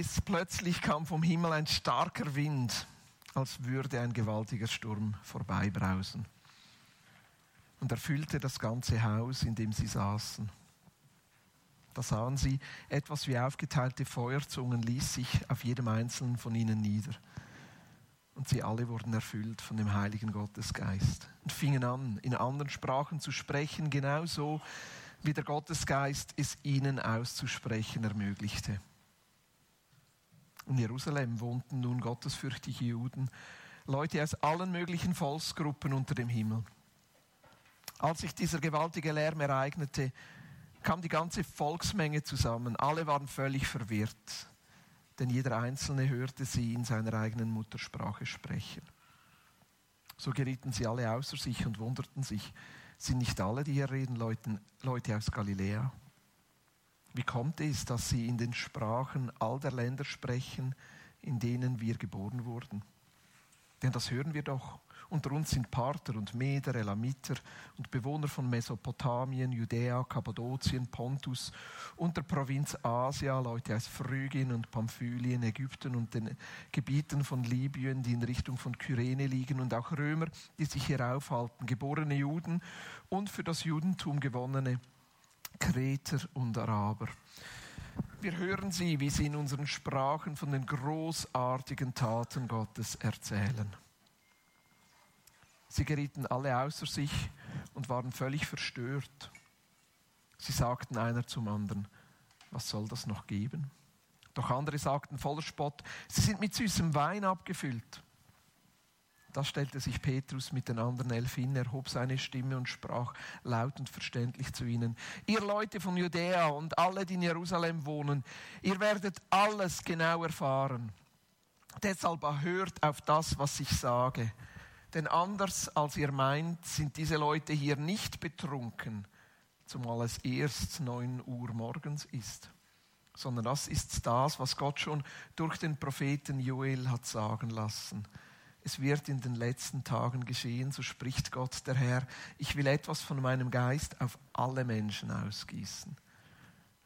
es, plötzlich kam vom Himmel ein starker Wind, als würde ein gewaltiger Sturm vorbeibrausen und erfüllte das ganze Haus, in dem sie saßen. Da sahen sie, etwas wie aufgeteilte Feuerzungen ließ sich auf jedem einzelnen von ihnen nieder. Und sie alle wurden erfüllt von dem heiligen Gottesgeist und fingen an, in anderen Sprachen zu sprechen, genauso wie der Gottesgeist es ihnen auszusprechen ermöglichte. In Jerusalem wohnten nun gottesfürchtige Juden, Leute aus allen möglichen Volksgruppen unter dem Himmel. Als sich dieser gewaltige Lärm ereignete, kam die ganze Volksmenge zusammen. Alle waren völlig verwirrt, denn jeder Einzelne hörte sie in seiner eigenen Muttersprache sprechen. So gerieten sie alle außer sich und wunderten sich, sind nicht alle, die hier reden, Leute, aus Galiläa? Wie kommt es, dass sie in den Sprachen all der Länder sprechen, in denen wir geboren wurden? Denn das hören wir doch unter uns sind Parther und Meder, Elamiter und Bewohner von Mesopotamien, Judäa, Kappadokien, Pontus und der Provinz Asia, Leute aus Phrygien und Pamphylien, Ägypten und den Gebieten von Libyen, die in Richtung von Kyrene liegen und auch Römer, die sich hier aufhalten, geborene Juden und für das Judentum gewonnene Kreter und Araber. Wir hören sie, wie sie in unseren Sprachen von den großartigen Taten Gottes erzählen. Sie gerieten alle außer sich und waren völlig verstört. Sie sagten einer zum anderen, was soll das noch geben? Doch andere sagten voller Spott, sie sind mit süßem Wein abgefüllt. Da stellte sich Petrus mit den anderen elf hin, erhob seine Stimme und sprach laut und verständlich zu ihnen, ihr Leute von Judäa und alle, die in Jerusalem wohnen, ihr werdet alles genau erfahren. Deshalb hört auf das, was ich sage. Denn anders als ihr meint, sind diese Leute hier nicht betrunken, zumal es erst neun Uhr morgens ist, sondern das ist das, was Gott schon durch den Propheten Joel hat sagen lassen. Es wird in den letzten Tagen geschehen, so spricht Gott der Herr, ich will etwas von meinem Geist auf alle Menschen ausgießen.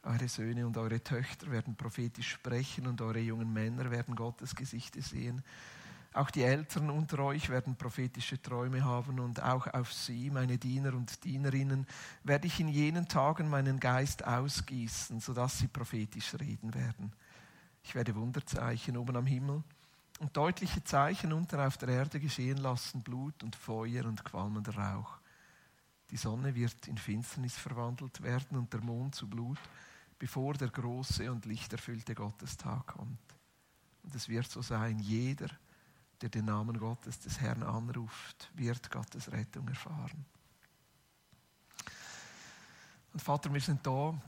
Eure Söhne und eure Töchter werden prophetisch sprechen und eure jungen Männer werden Gottes Gesichte sehen. Auch die Älteren unter euch werden prophetische Träume haben und auch auf sie, meine Diener und Dienerinnen, werde ich in jenen Tagen meinen Geist ausgießen, sodass sie prophetisch reden werden. Ich werde Wunderzeichen oben am Himmel und deutliche Zeichen unten auf der Erde geschehen lassen, Blut und Feuer und qualmender Rauch. Die Sonne wird in Finsternis verwandelt werden und der Mond zu Blut, bevor der große und lichterfüllte Gottestag kommt. Und es wird so sein, jeder, der den Namen Gottes des Herrn anruft, wird Gottes Rettung erfahren. Und Vater, wir sind da, auch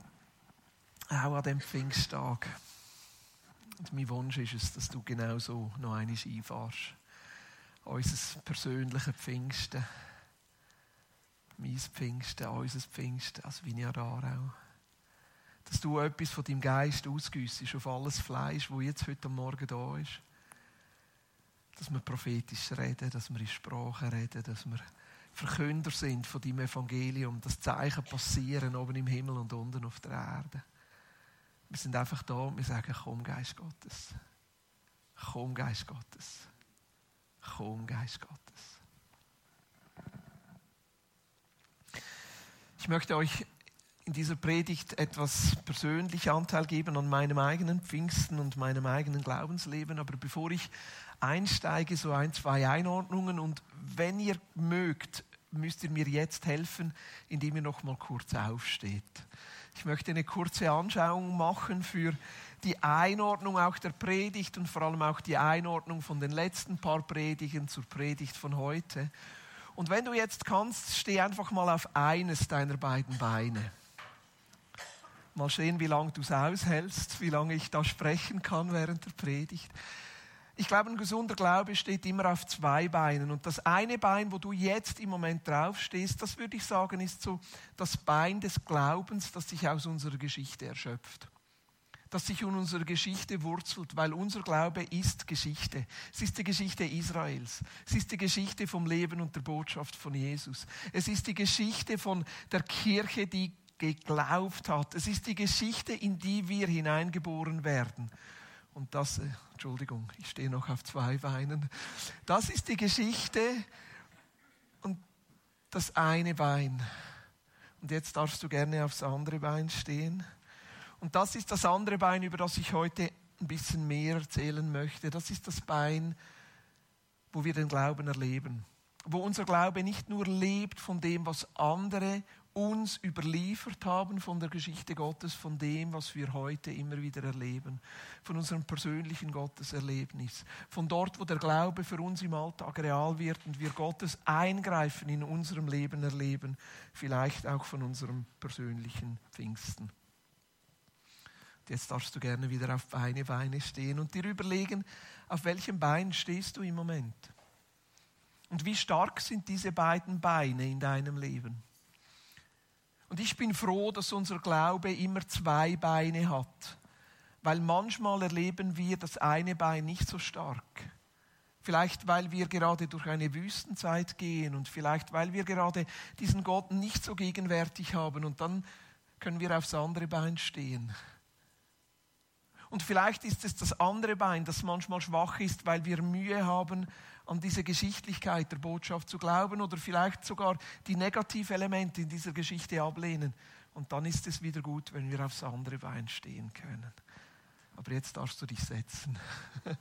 an dem Pfingsttag. Und mein Wunsch ist es, dass du genauso noch einmal einfahrst. Unser persönliches Pfingsten. Mein Pfingsten, unser Pfingsten, als Vineyard auch. Dass du etwas von deinem Geist ausgüssest auf alles Fleisch, das jetzt heute Morgen da ist dass wir prophetisch reden, dass wir in Sprache reden, dass wir Verkünder sind von dem Evangelium, dass Zeichen passieren oben im Himmel und unten auf der Erde. Wir sind einfach da und wir sagen, komm Geist Gottes. Komm Geist Gottes. Komm Geist Gottes. Ich möchte euch in dieser Predigt etwas persönlich Anteil geben an meinem eigenen Pfingsten und meinem eigenen Glaubensleben. Aber bevor ich einsteige, so ein, zwei Einordnungen. Und wenn ihr mögt, müsst ihr mir jetzt helfen, indem ihr noch mal kurz aufsteht. Ich möchte eine kurze Anschauung machen für die Einordnung auch der Predigt und vor allem auch die Einordnung von den letzten paar Predigen zur Predigt von heute. Und wenn du jetzt kannst, steh einfach mal auf eines deiner beiden Beine. Mal sehen, wie lange du es aushältst, wie lange ich da sprechen kann während der Predigt. Ich glaube, ein gesunder Glaube steht immer auf zwei Beinen. Und das eine Bein, wo du jetzt im Moment draufstehst, das würde ich sagen, ist so das Bein des Glaubens, das sich aus unserer Geschichte erschöpft. Das sich in unserer Geschichte wurzelt, weil unser Glaube ist Geschichte. Es ist die Geschichte Israels. Es ist die Geschichte vom Leben und der Botschaft von Jesus. Es ist die Geschichte von der Kirche, die geglaubt hat. Es ist die Geschichte, in die wir hineingeboren werden. Und das, äh, Entschuldigung, ich stehe noch auf zwei Beinen. Das ist die Geschichte und das eine Bein. Und jetzt darfst du gerne aufs andere Bein stehen. Und das ist das andere Bein, über das ich heute ein bisschen mehr erzählen möchte. Das ist das Bein, wo wir den Glauben erleben. Wo unser Glaube nicht nur lebt von dem, was andere uns überliefert haben von der Geschichte Gottes, von dem, was wir heute immer wieder erleben, von unserem persönlichen Gotteserlebnis, von dort, wo der Glaube für uns im Alltag real wird und wir Gottes Eingreifen in unserem Leben erleben, vielleicht auch von unserem persönlichen Pfingsten. Jetzt darfst du gerne wieder auf Beine, Beine stehen und dir überlegen, auf welchem Bein stehst du im Moment? Und wie stark sind diese beiden Beine in deinem Leben? Und ich bin froh, dass unser Glaube immer zwei Beine hat, weil manchmal erleben wir das eine Bein nicht so stark. Vielleicht weil wir gerade durch eine Wüstenzeit gehen und vielleicht weil wir gerade diesen Gott nicht so gegenwärtig haben und dann können wir aufs andere Bein stehen. Und vielleicht ist es das andere Bein, das manchmal schwach ist, weil wir Mühe haben, an diese Geschichtlichkeit der Botschaft zu glauben oder vielleicht sogar die Negativelemente in dieser Geschichte ablehnen. Und dann ist es wieder gut, wenn wir aufs andere Bein stehen können. Aber jetzt darfst du dich setzen.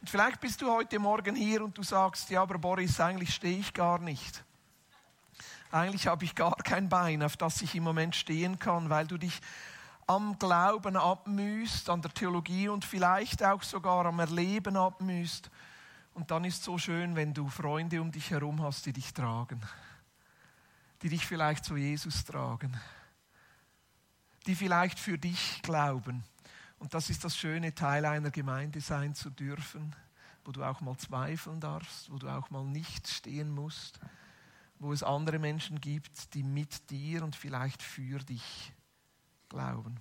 Und vielleicht bist du heute Morgen hier und du sagst, ja, aber Boris, eigentlich stehe ich gar nicht. Eigentlich habe ich gar kein Bein, auf das ich im Moment stehen kann, weil du dich am Glauben abmüßt, an der Theologie und vielleicht auch sogar am Erleben abmüßt. Und dann ist es so schön, wenn du Freunde um dich herum hast, die dich tragen, die dich vielleicht zu Jesus tragen, die vielleicht für dich glauben. Und das ist das schöne, Teil einer Gemeinde sein zu dürfen, wo du auch mal zweifeln darfst, wo du auch mal nicht stehen musst, wo es andere Menschen gibt, die mit dir und vielleicht für dich glauben.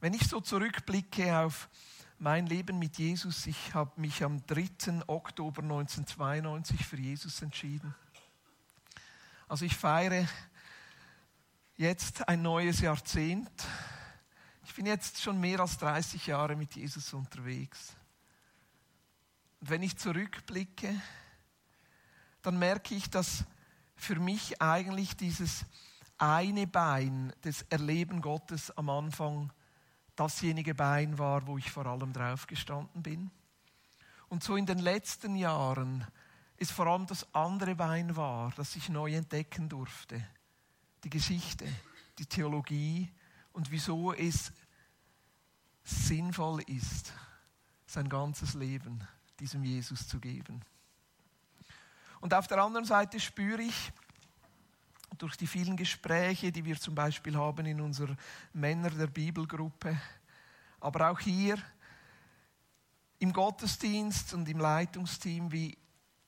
Wenn ich so zurückblicke auf mein Leben mit Jesus, ich habe mich am 3. Oktober 1992 für Jesus entschieden. Also ich feiere jetzt ein neues Jahrzehnt. Ich bin jetzt schon mehr als 30 Jahre mit Jesus unterwegs. Und wenn ich zurückblicke, dann merke ich, dass für mich eigentlich dieses eine Bein des Erleben Gottes am Anfang dasjenige Bein war, wo ich vor allem drauf gestanden bin. Und so in den letzten Jahren ist vor allem das andere Bein war, das ich neu entdecken durfte. Die Geschichte, die Theologie und wieso es sinnvoll ist, sein ganzes Leben diesem Jesus zu geben. Und auf der anderen Seite spüre ich, durch die vielen Gespräche, die wir zum Beispiel haben in unserer Männer der Bibelgruppe, aber auch hier im Gottesdienst und im Leitungsteam, wie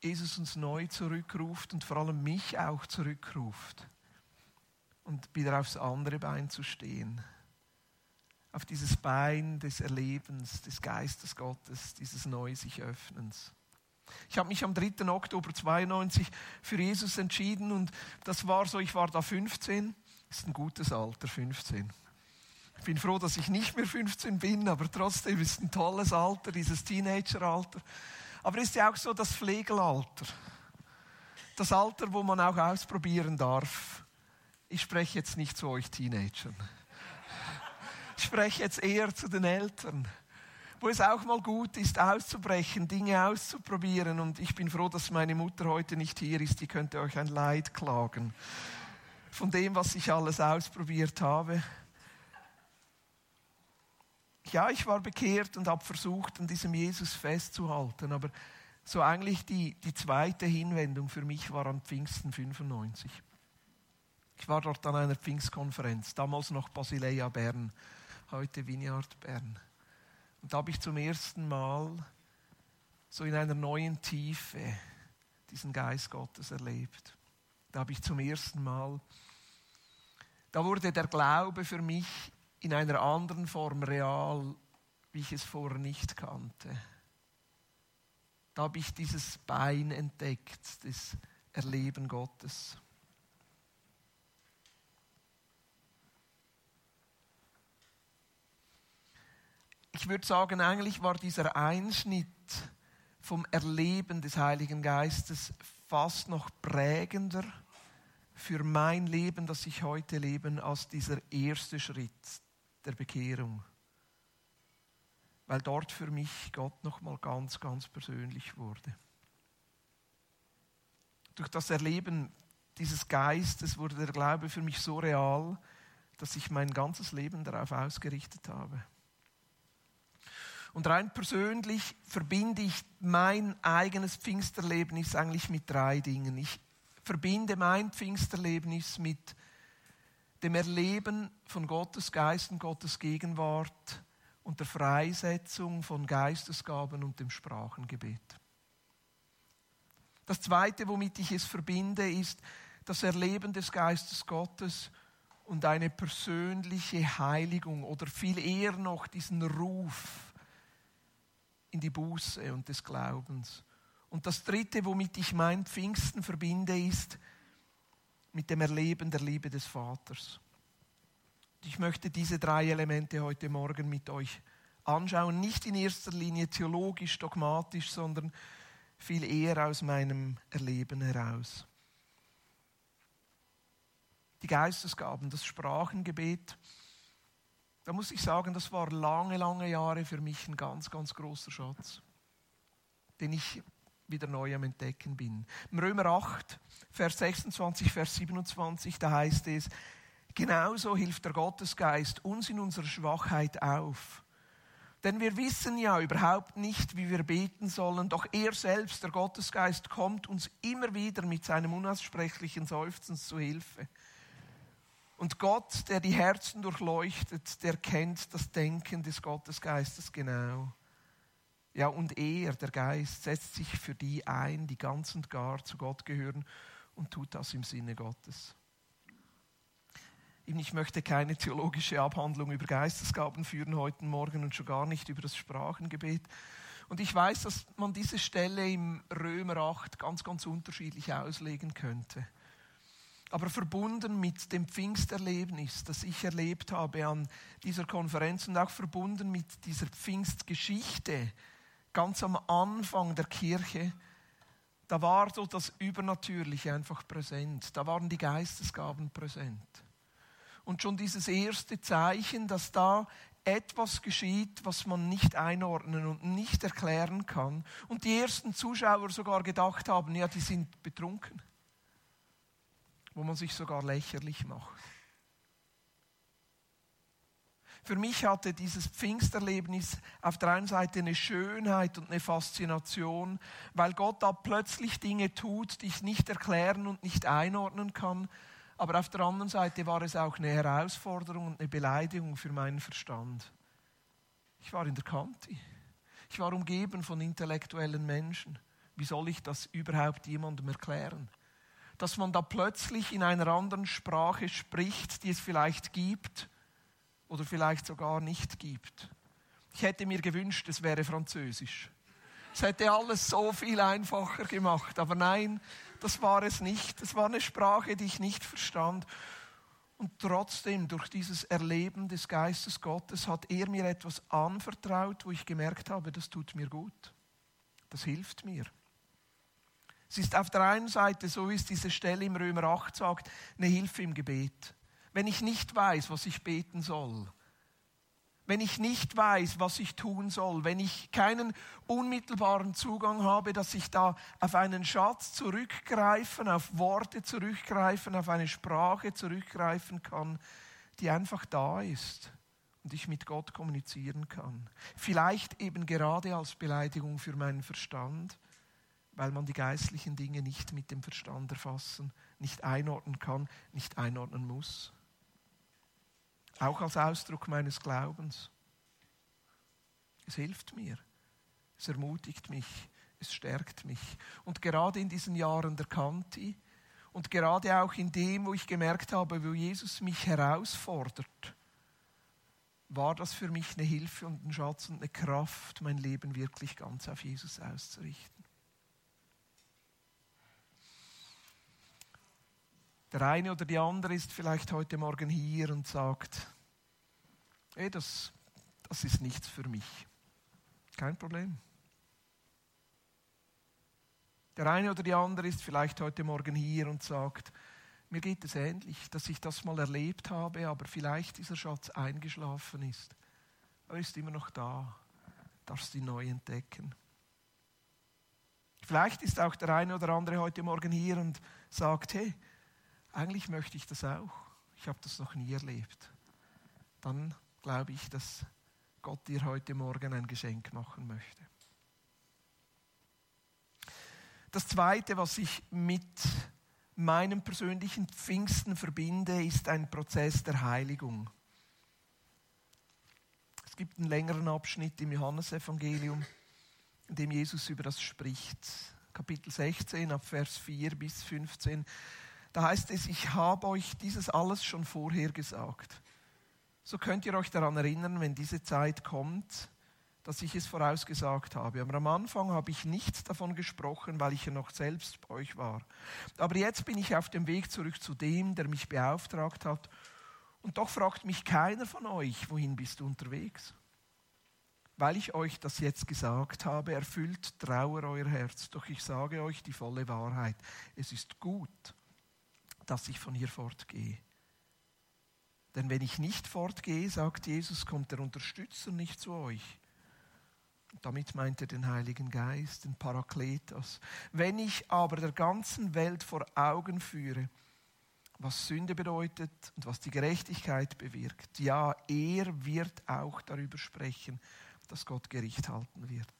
Jesus uns neu zurückruft und vor allem mich auch zurückruft und wieder aufs andere Bein zu stehen. Auf dieses Bein des Erlebens, des Geistes Gottes, dieses Neu sich Öffnens. Ich habe mich am 3. Oktober 92 für Jesus entschieden und das war so, ich war da 15, ist ein gutes Alter, 15. Ich bin froh, dass ich nicht mehr 15 bin, aber trotzdem ist ein tolles Alter, dieses Teenageralter. Aber ist ja auch so das Pflegelalter. Das Alter, wo man auch ausprobieren darf. Ich spreche jetzt nicht zu euch Teenagern. Ich spreche jetzt eher zu den Eltern wo es auch mal gut ist, auszubrechen, Dinge auszuprobieren. Und ich bin froh, dass meine Mutter heute nicht hier ist. Die könnte euch ein Leid klagen von dem, was ich alles ausprobiert habe. Ja, ich war bekehrt und habe versucht, an diesem Jesus festzuhalten. Aber so eigentlich die, die zweite Hinwendung für mich war am Pfingsten 95. Ich war dort an einer Pfingstkonferenz, damals noch Basileia Bern, heute Vineyard Bern. Und da habe ich zum ersten Mal so in einer neuen Tiefe diesen Geist Gottes erlebt. Da habe ich zum ersten Mal, da wurde der Glaube für mich in einer anderen Form real, wie ich es vorher nicht kannte. Da habe ich dieses Bein entdeckt des Erleben Gottes. Ich würde sagen, eigentlich war dieser Einschnitt vom Erleben des Heiligen Geistes fast noch prägender für mein Leben, das ich heute lebe, als dieser erste Schritt der Bekehrung. Weil dort für mich Gott nochmal ganz, ganz persönlich wurde. Durch das Erleben dieses Geistes wurde der Glaube für mich so real, dass ich mein ganzes Leben darauf ausgerichtet habe. Und rein persönlich verbinde ich mein eigenes Pfingsterlebnis eigentlich mit drei Dingen. Ich verbinde mein Pfingsterlebnis mit dem Erleben von Gottes Geist und Gottes Gegenwart und der Freisetzung von Geistesgaben und dem Sprachengebet. Das Zweite, womit ich es verbinde, ist das Erleben des Geistes Gottes und eine persönliche Heiligung oder viel eher noch diesen Ruf in die Buße und des Glaubens. Und das Dritte, womit ich mein Pfingsten verbinde, ist mit dem Erleben der Liebe des Vaters. Ich möchte diese drei Elemente heute Morgen mit euch anschauen, nicht in erster Linie theologisch, dogmatisch, sondern viel eher aus meinem Erleben heraus. Die Geistesgaben, das Sprachengebet, da muss ich sagen, das war lange, lange Jahre für mich ein ganz, ganz großer Schatz, den ich wieder neu am Entdecken bin. Im Römer 8, Vers 26, Vers 27, da heißt es, genauso hilft der Gottesgeist uns in unserer Schwachheit auf. Denn wir wissen ja überhaupt nicht, wie wir beten sollen, doch er selbst, der Gottesgeist, kommt uns immer wieder mit seinem unaussprechlichen Seufzen zu Hilfe. Und Gott, der die Herzen durchleuchtet, der kennt das Denken des Gottesgeistes genau. Ja, und er, der Geist, setzt sich für die ein, die ganz und gar zu Gott gehören und tut das im Sinne Gottes. Ich möchte keine theologische Abhandlung über Geistesgaben führen heute Morgen und schon gar nicht über das Sprachengebet. Und ich weiß, dass man diese Stelle im Römer 8 ganz, ganz unterschiedlich auslegen könnte aber verbunden mit dem Pfingsterlebnis, das ich erlebt habe an dieser Konferenz und auch verbunden mit dieser Pfingstgeschichte, ganz am Anfang der Kirche, da war so das Übernatürliche einfach präsent. Da waren die Geistesgaben präsent. Und schon dieses erste Zeichen, dass da etwas geschieht, was man nicht einordnen und nicht erklären kann. Und die ersten Zuschauer sogar gedacht haben, ja, die sind betrunken wo man sich sogar lächerlich macht. Für mich hatte dieses Pfingsterlebnis auf der einen Seite eine Schönheit und eine Faszination, weil Gott da plötzlich Dinge tut, die ich nicht erklären und nicht einordnen kann. Aber auf der anderen Seite war es auch eine Herausforderung und eine Beleidigung für meinen Verstand. Ich war in der Kante. Ich war umgeben von intellektuellen Menschen. Wie soll ich das überhaupt jemandem erklären? Dass man da plötzlich in einer anderen Sprache spricht, die es vielleicht gibt oder vielleicht sogar nicht gibt. Ich hätte mir gewünscht, es wäre Französisch. Es hätte alles so viel einfacher gemacht, aber nein, das war es nicht. Es war eine Sprache, die ich nicht verstand. Und trotzdem, durch dieses Erleben des Geistes Gottes, hat er mir etwas anvertraut, wo ich gemerkt habe, das tut mir gut. Das hilft mir. Es ist auf der einen Seite, so wie es diese Stelle im Römer 8 sagt, eine Hilfe im Gebet. Wenn ich nicht weiß, was ich beten soll, wenn ich nicht weiß, was ich tun soll, wenn ich keinen unmittelbaren Zugang habe, dass ich da auf einen Schatz zurückgreifen, auf Worte zurückgreifen, auf eine Sprache zurückgreifen kann, die einfach da ist und ich mit Gott kommunizieren kann. Vielleicht eben gerade als Beleidigung für meinen Verstand weil man die geistlichen Dinge nicht mit dem Verstand erfassen, nicht einordnen kann, nicht einordnen muss. Auch als Ausdruck meines Glaubens. Es hilft mir, es ermutigt mich, es stärkt mich. Und gerade in diesen Jahren der Kanti und gerade auch in dem, wo ich gemerkt habe, wo Jesus mich herausfordert, war das für mich eine Hilfe und ein Schatz und eine Kraft, mein Leben wirklich ganz auf Jesus auszurichten. Der eine oder die andere ist vielleicht heute Morgen hier und sagt, hey, das, das ist nichts für mich. Kein Problem. Der eine oder die andere ist vielleicht heute Morgen hier und sagt, mir geht es ähnlich, dass ich das mal erlebt habe, aber vielleicht dieser Schatz eingeschlafen ist. Er ist immer noch da, darfst ihn neu entdecken. Vielleicht ist auch der eine oder andere heute Morgen hier und sagt, hey, eigentlich möchte ich das auch. Ich habe das noch nie erlebt. Dann glaube ich, dass Gott dir heute Morgen ein Geschenk machen möchte. Das Zweite, was ich mit meinem persönlichen Pfingsten verbinde, ist ein Prozess der Heiligung. Es gibt einen längeren Abschnitt im Johannesevangelium, in dem Jesus über das spricht. Kapitel 16 ab Vers 4 bis 15. Da heißt es, ich habe euch dieses alles schon vorher gesagt. So könnt ihr euch daran erinnern, wenn diese Zeit kommt, dass ich es vorausgesagt habe. Aber am Anfang habe ich nichts davon gesprochen, weil ich ja noch selbst bei euch war. Aber jetzt bin ich auf dem Weg zurück zu dem, der mich beauftragt hat. Und doch fragt mich keiner von euch, wohin bist du unterwegs? Weil ich euch das jetzt gesagt habe, erfüllt Trauer euer Herz. Doch ich sage euch die volle Wahrheit. Es ist gut, dass ich von hier fortgehe. Denn wenn ich nicht fortgehe, sagt Jesus, kommt der Unterstützer nicht zu euch. Damit meint er den Heiligen Geist, den Parakletos. Wenn ich aber der ganzen Welt vor Augen führe, was Sünde bedeutet und was die Gerechtigkeit bewirkt, ja, er wird auch darüber sprechen, dass Gott Gericht halten wird.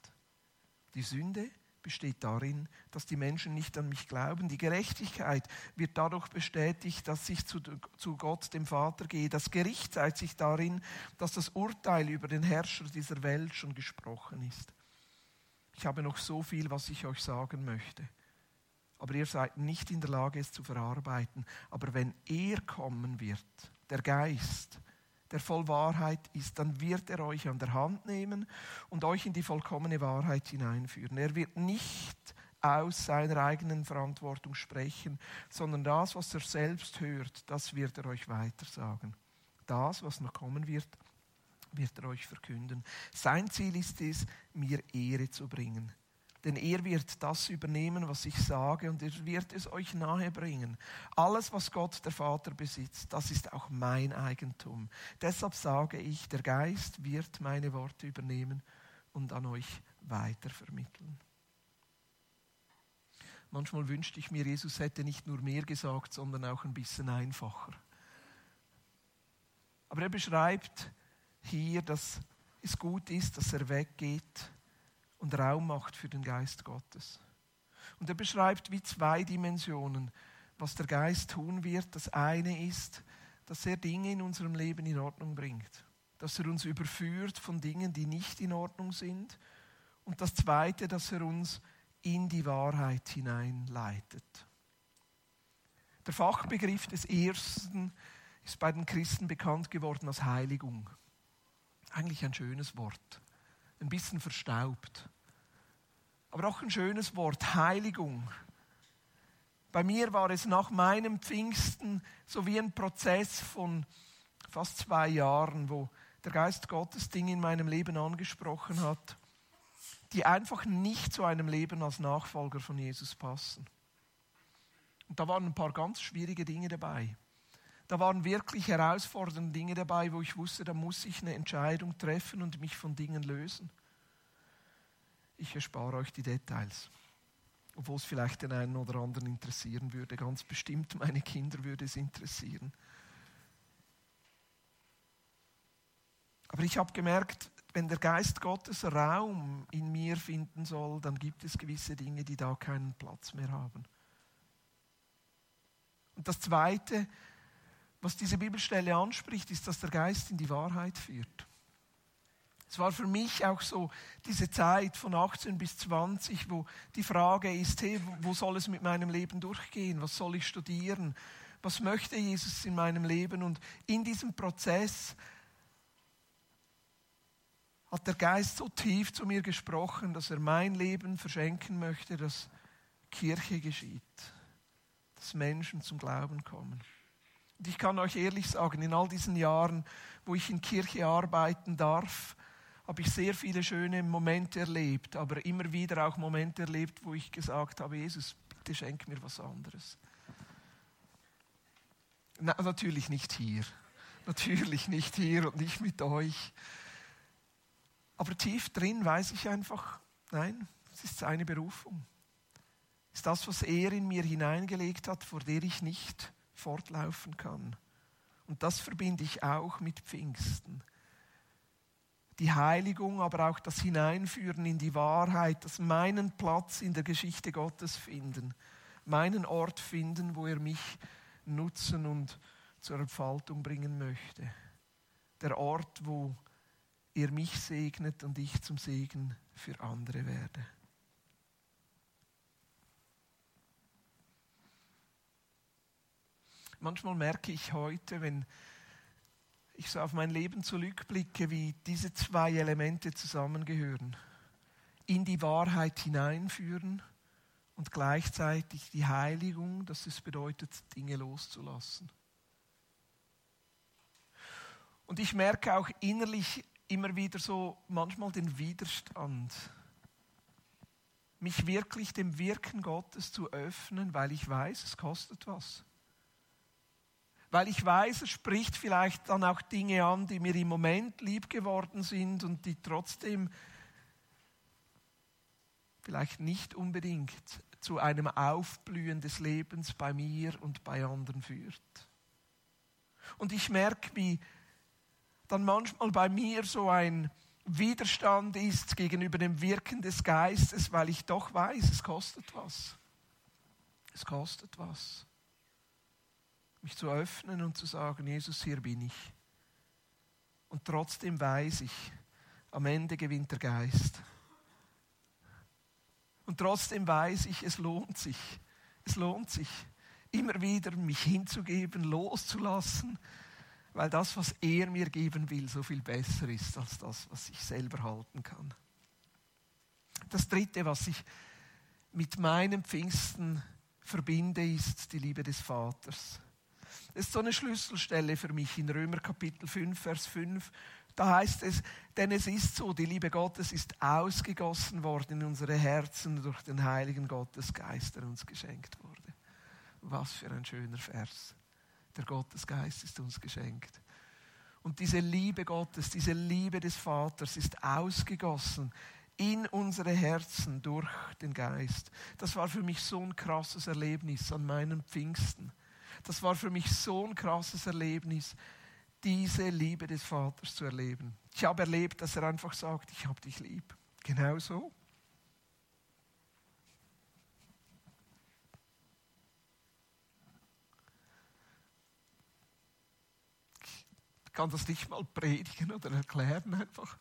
Die Sünde besteht darin, dass die Menschen nicht an mich glauben. Die Gerechtigkeit wird dadurch bestätigt, dass ich zu, zu Gott, dem Vater, gehe. Das Gericht zeigt sich darin, dass das Urteil über den Herrscher dieser Welt schon gesprochen ist. Ich habe noch so viel, was ich euch sagen möchte. Aber ihr seid nicht in der Lage, es zu verarbeiten. Aber wenn er kommen wird, der Geist, der voll Wahrheit ist, dann wird er euch an der Hand nehmen und euch in die vollkommene Wahrheit hineinführen. Er wird nicht aus seiner eigenen Verantwortung sprechen, sondern das, was er selbst hört, das wird er euch weitersagen. Das, was noch kommen wird, wird er euch verkünden. Sein Ziel ist es, mir Ehre zu bringen. Denn er wird das übernehmen, was ich sage, und er wird es euch nahebringen. Alles, was Gott der Vater besitzt, das ist auch mein Eigentum. Deshalb sage ich, der Geist wird meine Worte übernehmen und an euch weitervermitteln. Manchmal wünschte ich mir, Jesus hätte nicht nur mehr gesagt, sondern auch ein bisschen einfacher. Aber er beschreibt hier, dass es gut ist, dass er weggeht und Raum macht für den Geist Gottes. Und er beschreibt wie zwei Dimensionen, was der Geist tun wird. Das eine ist, dass er Dinge in unserem Leben in Ordnung bringt, dass er uns überführt von Dingen, die nicht in Ordnung sind. Und das zweite, dass er uns in die Wahrheit hineinleitet. Der Fachbegriff des Ersten ist bei den Christen bekannt geworden als Heiligung. Eigentlich ein schönes Wort ein bisschen verstaubt. Aber auch ein schönes Wort, Heiligung. Bei mir war es nach meinem Pfingsten so wie ein Prozess von fast zwei Jahren, wo der Geist Gottes Dinge in meinem Leben angesprochen hat, die einfach nicht zu einem Leben als Nachfolger von Jesus passen. Und da waren ein paar ganz schwierige Dinge dabei. Da waren wirklich herausfordernde Dinge dabei, wo ich wusste, da muss ich eine Entscheidung treffen und mich von Dingen lösen. Ich erspare euch die Details. Obwohl es vielleicht den einen oder anderen interessieren würde. Ganz bestimmt meine Kinder würde es interessieren. Aber ich habe gemerkt, wenn der Geist Gottes Raum in mir finden soll, dann gibt es gewisse Dinge, die da keinen Platz mehr haben. Und das Zweite, was diese Bibelstelle anspricht, ist, dass der Geist in die Wahrheit führt. Es war für mich auch so diese Zeit von 18 bis 20, wo die Frage ist, hey, wo soll es mit meinem Leben durchgehen? Was soll ich studieren? Was möchte Jesus in meinem Leben? Und in diesem Prozess hat der Geist so tief zu mir gesprochen, dass er mein Leben verschenken möchte, dass Kirche geschieht dass Menschen zum Glauben kommen. Und ich kann euch ehrlich sagen, in all diesen Jahren, wo ich in Kirche arbeiten darf, habe ich sehr viele schöne Momente erlebt, aber immer wieder auch Momente erlebt, wo ich gesagt habe, Jesus, bitte schenk mir was anderes. Na, natürlich nicht hier. Natürlich nicht hier und nicht mit euch. Aber tief drin weiß ich einfach, nein, es ist seine Berufung. Es ist das, was er in mir hineingelegt hat, vor der ich nicht fortlaufen kann. Und das verbinde ich auch mit Pfingsten. Die Heiligung, aber auch das Hineinführen in die Wahrheit, das meinen Platz in der Geschichte Gottes finden, meinen Ort finden, wo er mich nutzen und zur Entfaltung bringen möchte. Der Ort, wo er mich segnet und ich zum Segen für andere werde. Manchmal merke ich heute, wenn ich so auf mein Leben zurückblicke, wie diese zwei Elemente zusammengehören. In die Wahrheit hineinführen und gleichzeitig die Heiligung, dass es bedeutet, Dinge loszulassen. Und ich merke auch innerlich immer wieder so manchmal den Widerstand, mich wirklich dem Wirken Gottes zu öffnen, weil ich weiß, es kostet was. Weil ich weiß, es spricht vielleicht dann auch Dinge an, die mir im Moment lieb geworden sind und die trotzdem vielleicht nicht unbedingt zu einem Aufblühen des Lebens bei mir und bei anderen führt. Und ich merke, wie dann manchmal bei mir so ein Widerstand ist gegenüber dem Wirken des Geistes, weil ich doch weiß, es kostet was. Es kostet was. Mich zu öffnen und zu sagen, Jesus, hier bin ich. Und trotzdem weiß ich, am Ende gewinnt der Geist. Und trotzdem weiß ich, es lohnt sich. Es lohnt sich, immer wieder mich hinzugeben, loszulassen, weil das, was er mir geben will, so viel besser ist als das, was ich selber halten kann. Das Dritte, was ich mit meinem Pfingsten verbinde, ist die Liebe des Vaters. Das ist so eine Schlüsselstelle für mich in Römer Kapitel 5, Vers 5. Da heißt es, denn es ist so, die Liebe Gottes ist ausgegossen worden in unsere Herzen durch den Heiligen Gottesgeist, der uns geschenkt wurde. Was für ein schöner Vers. Der Gottesgeist ist uns geschenkt. Und diese Liebe Gottes, diese Liebe des Vaters ist ausgegossen in unsere Herzen durch den Geist. Das war für mich so ein krasses Erlebnis an meinem Pfingsten. Das war für mich so ein krasses Erlebnis, diese Liebe des Vaters zu erleben. Ich habe erlebt, dass er einfach sagt, ich habe dich lieb. Genau so. Ich kann das nicht mal predigen oder erklären, einfach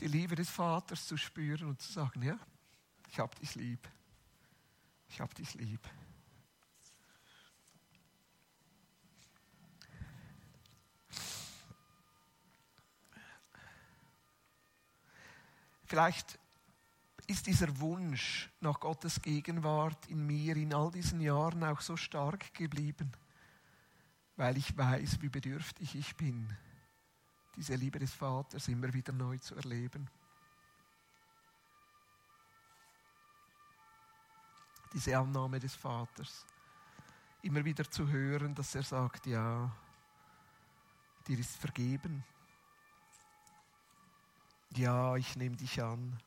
die Liebe des Vaters zu spüren und zu sagen, ja, ich habe dich lieb. Ich habe dich lieb. Vielleicht ist dieser Wunsch nach Gottes Gegenwart in mir in all diesen Jahren auch so stark geblieben weil ich weiß, wie bedürftig ich bin, diese Liebe des Vaters immer wieder neu zu erleben. Diese Annahme des Vaters. Immer wieder zu hören, dass er sagt, ja, dir ist vergeben. Ja, ich nehme dich an.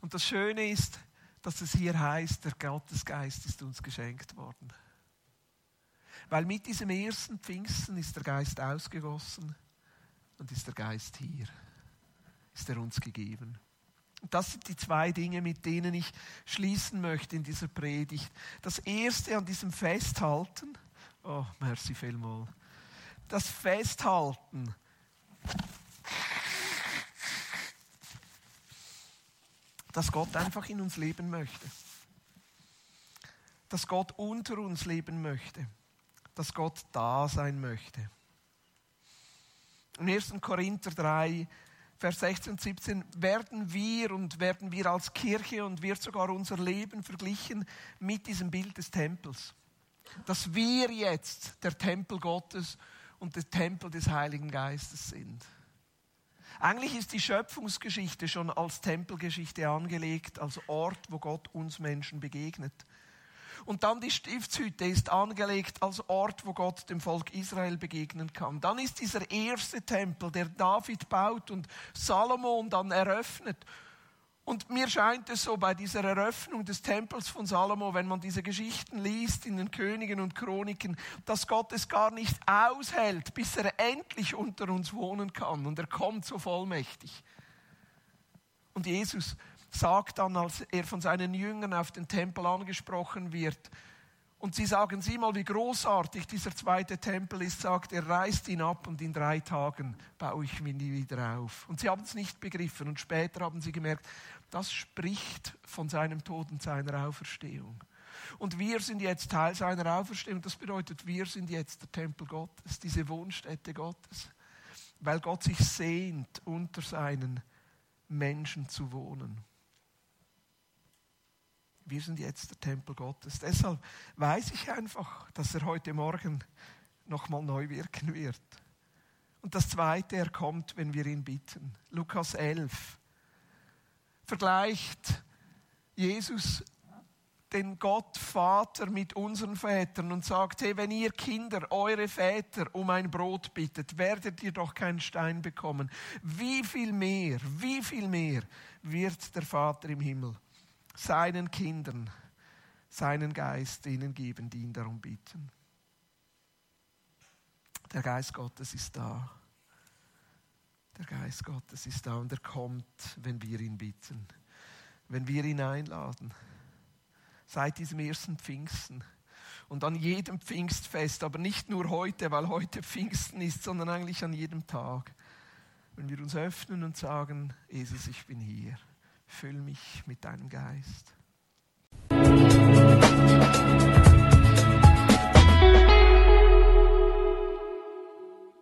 Und das Schöne ist, dass es hier heißt, der Gottesgeist ist uns geschenkt worden. Weil mit diesem ersten Pfingsten ist der Geist ausgegossen und ist der Geist hier, ist er uns gegeben. Und das sind die zwei Dinge, mit denen ich schließen möchte in dieser Predigt. Das erste an diesem Festhalten, oh, merci vielmal, das Festhalten dass Gott einfach in uns leben möchte. Dass Gott unter uns leben möchte. Dass Gott da sein möchte. In 1. Korinther 3, Vers 16 und 17, werden wir und werden wir als Kirche und wird sogar unser Leben verglichen mit diesem Bild des Tempels. Dass wir jetzt der Tempel Gottes und der Tempel des Heiligen Geistes sind. Eigentlich ist die Schöpfungsgeschichte schon als Tempelgeschichte angelegt, als Ort, wo Gott uns Menschen begegnet. Und dann die Stiftshütte ist angelegt als Ort, wo Gott dem Volk Israel begegnen kann. Dann ist dieser erste Tempel, der David baut und Salomon dann eröffnet. Und mir scheint es so bei dieser Eröffnung des Tempels von Salomo, wenn man diese Geschichten liest in den Königen und Chroniken, dass Gott es gar nicht aushält, bis er endlich unter uns wohnen kann. Und er kommt so vollmächtig. Und Jesus sagt dann, als er von seinen Jüngern auf den Tempel angesprochen wird, und sie sagen, sieh mal, wie großartig dieser zweite Tempel ist, sagt er, reißt ihn ab und in drei Tagen baue ich ihn wieder auf. Und sie haben es nicht begriffen und später haben sie gemerkt, das spricht von seinem Tod und seiner Auferstehung. Und wir sind jetzt Teil seiner Auferstehung. Das bedeutet, wir sind jetzt der Tempel Gottes, diese Wohnstätte Gottes, weil Gott sich sehnt, unter seinen Menschen zu wohnen. Wir sind jetzt der Tempel Gottes. Deshalb weiß ich einfach, dass er heute Morgen nochmal neu wirken wird. Und das Zweite, er kommt, wenn wir ihn bitten. Lukas 11 vergleicht Jesus den Gott Vater mit unseren Vätern und sagt, hey, wenn ihr Kinder eure Väter um ein Brot bittet, werdet ihr doch keinen Stein bekommen. Wie viel mehr, wie viel mehr wird der Vater im Himmel seinen Kindern seinen Geist denen geben, die ihn darum bitten. Der Geist Gottes ist da. Der Geist Gottes ist da und er kommt, wenn wir ihn bitten, wenn wir ihn einladen. Seit diesem ersten Pfingsten und an jedem Pfingstfest, aber nicht nur heute, weil heute Pfingsten ist, sondern eigentlich an jedem Tag, wenn wir uns öffnen und sagen, Jesus, ich bin hier, füll mich mit deinem Geist. Musik